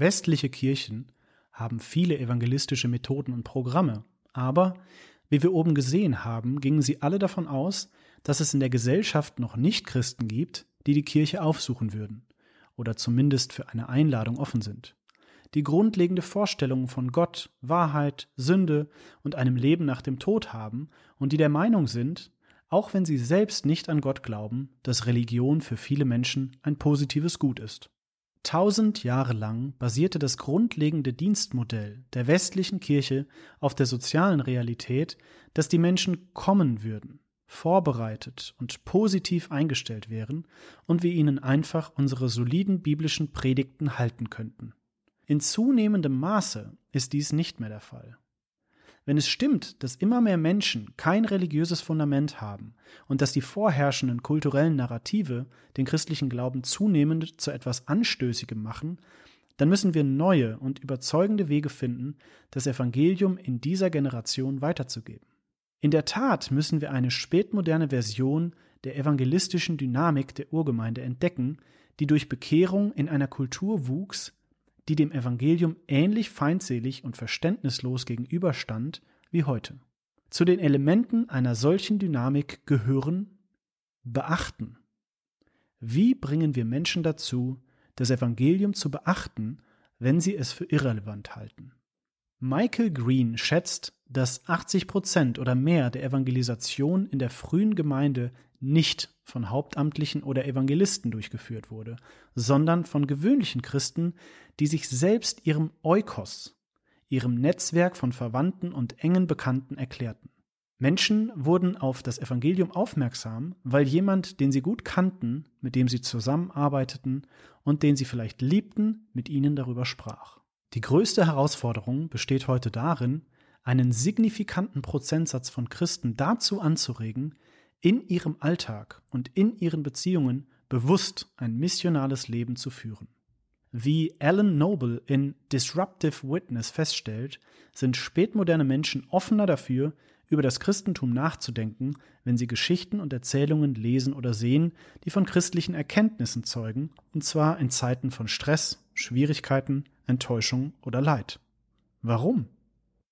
Westliche Kirchen haben viele evangelistische Methoden und Programme, aber wie wir oben gesehen haben, gingen sie alle davon aus, dass es in der Gesellschaft noch nicht Christen gibt, die die Kirche aufsuchen würden oder zumindest für eine Einladung offen sind. Die grundlegende Vorstellungen von Gott, Wahrheit, Sünde und einem Leben nach dem Tod haben und die der Meinung sind, auch wenn sie selbst nicht an Gott glauben, dass Religion für viele Menschen ein positives Gut ist. Tausend Jahre lang basierte das grundlegende Dienstmodell der westlichen Kirche auf der sozialen Realität, dass die Menschen kommen würden, vorbereitet und positiv eingestellt wären und wir ihnen einfach unsere soliden biblischen Predigten halten könnten. In zunehmendem Maße ist dies nicht mehr der Fall. Wenn es stimmt, dass immer mehr Menschen kein religiöses Fundament haben und dass die vorherrschenden kulturellen Narrative den christlichen Glauben zunehmend zu etwas Anstößigem machen, dann müssen wir neue und überzeugende Wege finden, das Evangelium in dieser Generation weiterzugeben. In der Tat müssen wir eine spätmoderne Version der evangelistischen Dynamik der Urgemeinde entdecken, die durch Bekehrung in einer Kultur wuchs, die dem Evangelium ähnlich feindselig und verständnislos gegenüberstand wie heute. Zu den Elementen einer solchen Dynamik gehören Beachten. Wie bringen wir Menschen dazu, das Evangelium zu beachten, wenn sie es für irrelevant halten? Michael Green schätzt, dass 80 Prozent oder mehr der Evangelisation in der frühen Gemeinde nicht von Hauptamtlichen oder Evangelisten durchgeführt wurde, sondern von gewöhnlichen Christen, die sich selbst ihrem Eukos, ihrem Netzwerk von Verwandten und engen Bekannten erklärten. Menschen wurden auf das Evangelium aufmerksam, weil jemand, den sie gut kannten, mit dem sie zusammenarbeiteten und den sie vielleicht liebten, mit ihnen darüber sprach. Die größte Herausforderung besteht heute darin, einen signifikanten Prozentsatz von Christen dazu anzuregen, in ihrem Alltag und in ihren Beziehungen bewusst ein missionales Leben zu führen. Wie Alan Noble in Disruptive Witness feststellt, sind spätmoderne Menschen offener dafür, über das Christentum nachzudenken, wenn sie Geschichten und Erzählungen lesen oder sehen, die von christlichen Erkenntnissen zeugen, und zwar in Zeiten von Stress, Schwierigkeiten, Enttäuschung oder Leid. Warum?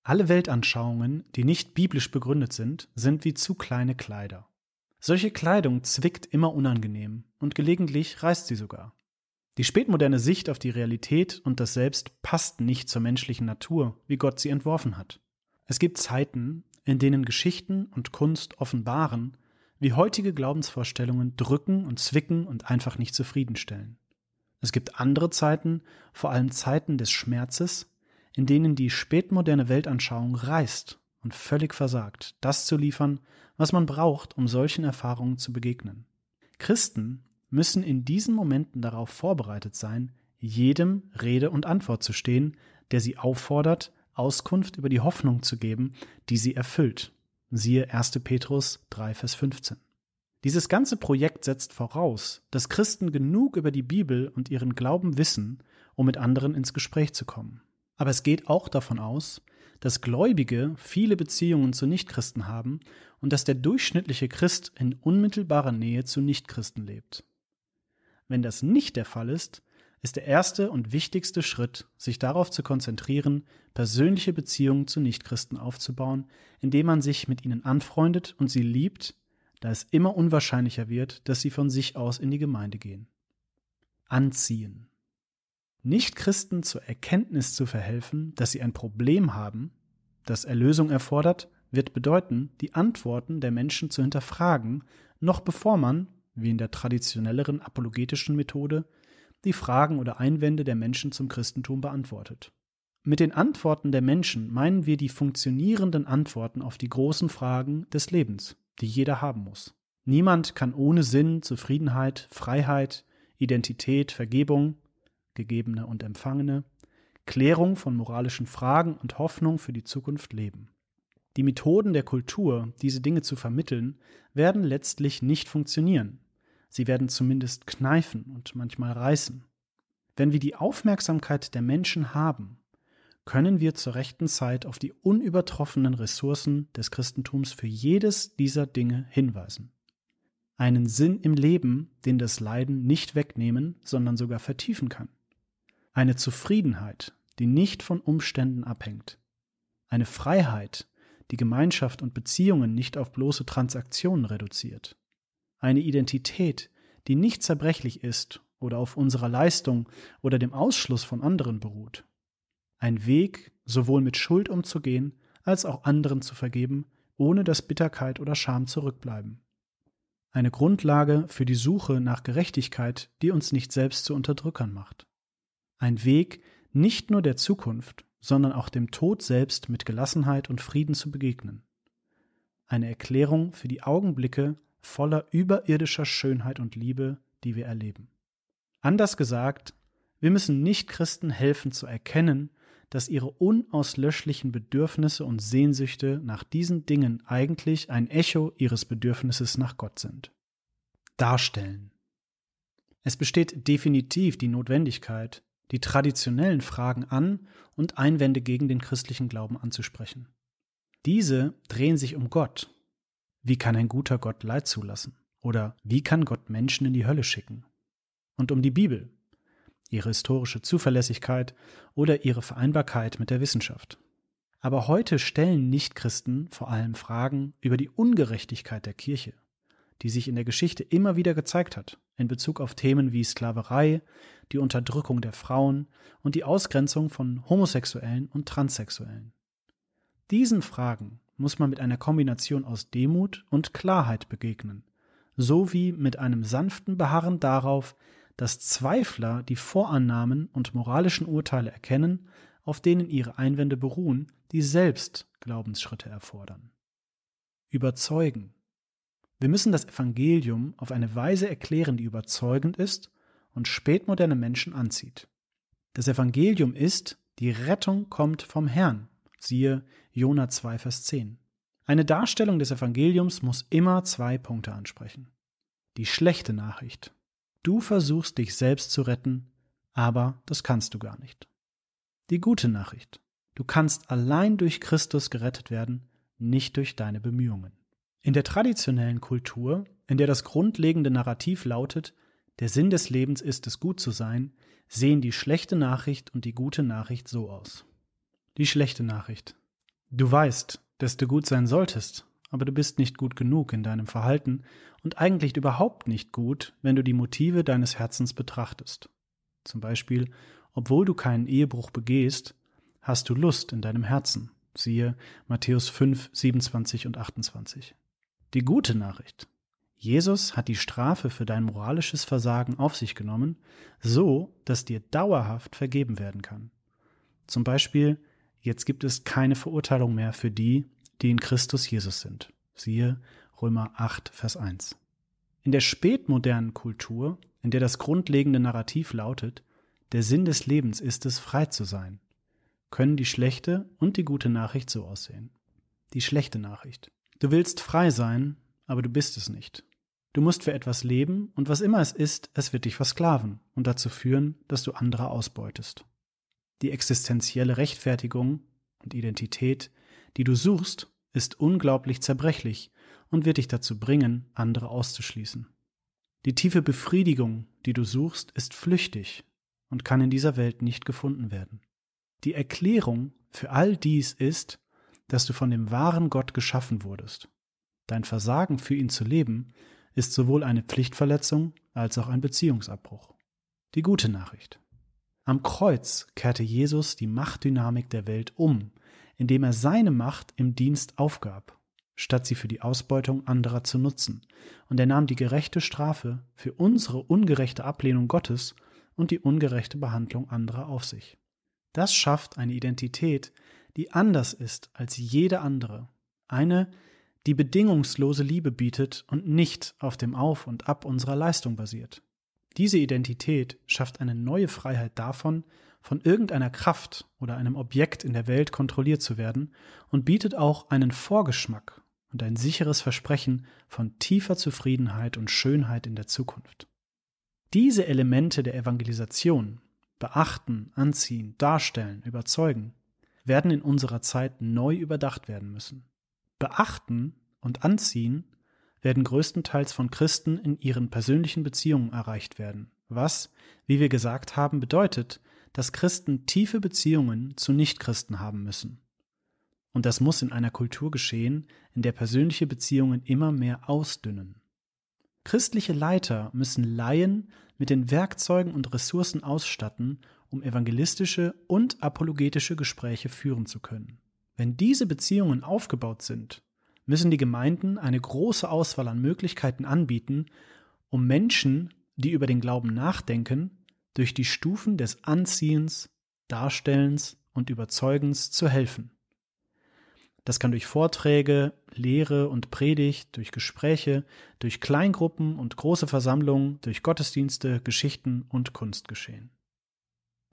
Alle Weltanschauungen, die nicht biblisch begründet sind, sind wie zu kleine Kleider. Solche Kleidung zwickt immer unangenehm und gelegentlich reißt sie sogar. Die spätmoderne Sicht auf die Realität und das Selbst passt nicht zur menschlichen Natur, wie Gott sie entworfen hat. Es gibt Zeiten, in denen Geschichten und Kunst offenbaren, wie heutige Glaubensvorstellungen drücken und zwicken und einfach nicht zufriedenstellen. Es gibt andere Zeiten, vor allem Zeiten des Schmerzes, in denen die spätmoderne Weltanschauung reißt und völlig versagt, das zu liefern, was man braucht, um solchen Erfahrungen zu begegnen. Christen müssen in diesen Momenten darauf vorbereitet sein, jedem Rede und Antwort zu stehen, der sie auffordert, Auskunft über die Hoffnung zu geben, die sie erfüllt. Siehe 1. Petrus 3, Vers 15. Dieses ganze Projekt setzt voraus, dass Christen genug über die Bibel und ihren Glauben wissen, um mit anderen ins Gespräch zu kommen. Aber es geht auch davon aus, dass Gläubige viele Beziehungen zu Nichtchristen haben und dass der durchschnittliche Christ in unmittelbarer Nähe zu Nichtchristen lebt. Wenn das nicht der Fall ist, ist der erste und wichtigste Schritt, sich darauf zu konzentrieren, persönliche Beziehungen zu Nichtchristen aufzubauen, indem man sich mit ihnen anfreundet und sie liebt, da es immer unwahrscheinlicher wird, dass sie von sich aus in die Gemeinde gehen. Anziehen. Nichtchristen zur Erkenntnis zu verhelfen, dass sie ein Problem haben, das Erlösung erfordert, wird bedeuten, die Antworten der Menschen zu hinterfragen, noch bevor man, wie in der traditionelleren apologetischen Methode, die Fragen oder Einwände der Menschen zum Christentum beantwortet. Mit den Antworten der Menschen meinen wir die funktionierenden Antworten auf die großen Fragen des Lebens, die jeder haben muss. Niemand kann ohne Sinn, Zufriedenheit, Freiheit, Identität, Vergebung, gegebene und empfangene, Klärung von moralischen Fragen und Hoffnung für die Zukunft leben. Die Methoden der Kultur, diese Dinge zu vermitteln, werden letztlich nicht funktionieren. Sie werden zumindest kneifen und manchmal reißen. Wenn wir die Aufmerksamkeit der Menschen haben, können wir zur rechten Zeit auf die unübertroffenen Ressourcen des Christentums für jedes dieser Dinge hinweisen. Einen Sinn im Leben, den das Leiden nicht wegnehmen, sondern sogar vertiefen kann Eine Zufriedenheit, die nicht von Umständen abhängt. Eine Freiheit, die Gemeinschaft und Beziehungen nicht auf bloße Transaktionen reduziert. Eine Identität, die nicht zerbrechlich ist oder auf unserer Leistung oder dem Ausschluss von anderen beruht. Ein Weg, sowohl mit Schuld umzugehen, als auch anderen zu vergeben, ohne dass Bitterkeit oder Scham zurückbleiben. Eine Grundlage für die Suche nach Gerechtigkeit, die uns nicht selbst zu Unterdrückern macht. Ein Weg nicht nur der Zukunft, sondern auch dem Tod selbst mit Gelassenheit und Frieden zu begegnen. Eine Erklärung für die Augenblicke voller überirdischer Schönheit und Liebe, die wir erleben. Anders gesagt, wir müssen Nichtchristen helfen zu erkennen, dass ihre unauslöschlichen Bedürfnisse und Sehnsüchte nach diesen Dingen eigentlich ein Echo ihres Bedürfnisses nach Gott sind. Darstellen. Es besteht definitiv die Notwendigkeit, die traditionellen Fragen an und Einwände gegen den christlichen Glauben anzusprechen. Diese drehen sich um Gott. Wie kann ein guter Gott Leid zulassen? Oder wie kann Gott Menschen in die Hölle schicken? Und um die Bibel, ihre historische Zuverlässigkeit oder ihre Vereinbarkeit mit der Wissenschaft. Aber heute stellen Nichtchristen vor allem Fragen über die Ungerechtigkeit der Kirche, die sich in der Geschichte immer wieder gezeigt hat, in Bezug auf Themen wie Sklaverei, die Unterdrückung der Frauen und die Ausgrenzung von Homosexuellen und Transsexuellen. Diesen Fragen muss man mit einer Kombination aus Demut und Klarheit begegnen, sowie mit einem sanften Beharren darauf, dass Zweifler die Vorannahmen und moralischen Urteile erkennen, auf denen ihre Einwände beruhen, die selbst Glaubensschritte erfordern. Überzeugen. Wir müssen das Evangelium auf eine Weise erklären, die überzeugend ist und spätmoderne Menschen anzieht. Das Evangelium ist, die Rettung kommt vom Herrn. Siehe Jona 2, Vers 10. Eine Darstellung des Evangeliums muss immer zwei Punkte ansprechen. Die schlechte Nachricht. Du versuchst dich selbst zu retten, aber das kannst du gar nicht. Die gute Nachricht. Du kannst allein durch Christus gerettet werden, nicht durch deine Bemühungen. In der traditionellen Kultur, in der das grundlegende Narrativ lautet, der Sinn des Lebens ist es gut zu sein, sehen die schlechte Nachricht und die gute Nachricht so aus. Die schlechte Nachricht. Du weißt, dass du gut sein solltest, aber du bist nicht gut genug in deinem Verhalten und eigentlich überhaupt nicht gut, wenn du die Motive deines Herzens betrachtest. Zum Beispiel, obwohl du keinen Ehebruch begehst, hast du Lust in deinem Herzen. Siehe Matthäus 5, 27 und 28. Die gute Nachricht. Jesus hat die Strafe für dein moralisches Versagen auf sich genommen, so dass dir dauerhaft vergeben werden kann. Zum Beispiel, jetzt gibt es keine Verurteilung mehr für die, die in Christus Jesus sind. Siehe Römer 8, Vers 1. In der spätmodernen Kultur, in der das grundlegende Narrativ lautet, der Sinn des Lebens ist es, frei zu sein, können die schlechte und die gute Nachricht so aussehen. Die schlechte Nachricht. Du willst frei sein, aber du bist es nicht. Du musst für etwas leben, und was immer es ist, es wird dich versklaven und dazu führen, dass du andere ausbeutest. Die existenzielle Rechtfertigung und Identität, die du suchst, ist unglaublich zerbrechlich und wird dich dazu bringen, andere auszuschließen. Die tiefe Befriedigung, die du suchst, ist flüchtig und kann in dieser Welt nicht gefunden werden. Die Erklärung für all dies ist, dass du von dem wahren Gott geschaffen wurdest. Dein Versagen für ihn zu leben ist sowohl eine Pflichtverletzung als auch ein Beziehungsabbruch. Die gute Nachricht. Am Kreuz kehrte Jesus die Machtdynamik der Welt um, indem er seine Macht im Dienst aufgab, statt sie für die Ausbeutung anderer zu nutzen, und er nahm die gerechte Strafe für unsere ungerechte Ablehnung Gottes und die ungerechte Behandlung anderer auf sich. Das schafft eine Identität, die anders ist als jede andere, eine, die bedingungslose Liebe bietet und nicht auf dem Auf und Ab unserer Leistung basiert. Diese Identität schafft eine neue Freiheit davon, von irgendeiner Kraft oder einem Objekt in der Welt kontrolliert zu werden und bietet auch einen Vorgeschmack und ein sicheres Versprechen von tiefer Zufriedenheit und Schönheit in der Zukunft. Diese Elemente der Evangelisation beachten, anziehen, darstellen, überzeugen, werden in unserer Zeit neu überdacht werden müssen. Beachten und anziehen werden größtenteils von Christen in ihren persönlichen Beziehungen erreicht werden, was, wie wir gesagt haben, bedeutet, dass Christen tiefe Beziehungen zu Nichtchristen haben müssen. Und das muss in einer Kultur geschehen, in der persönliche Beziehungen immer mehr ausdünnen. Christliche Leiter müssen Laien mit den Werkzeugen und Ressourcen ausstatten, um evangelistische und apologetische Gespräche führen zu können. Wenn diese Beziehungen aufgebaut sind, müssen die Gemeinden eine große Auswahl an Möglichkeiten anbieten, um Menschen, die über den Glauben nachdenken, durch die Stufen des Anziehens, Darstellens und Überzeugens zu helfen. Das kann durch Vorträge, Lehre und Predigt, durch Gespräche, durch Kleingruppen und große Versammlungen, durch Gottesdienste, Geschichten und Kunst geschehen.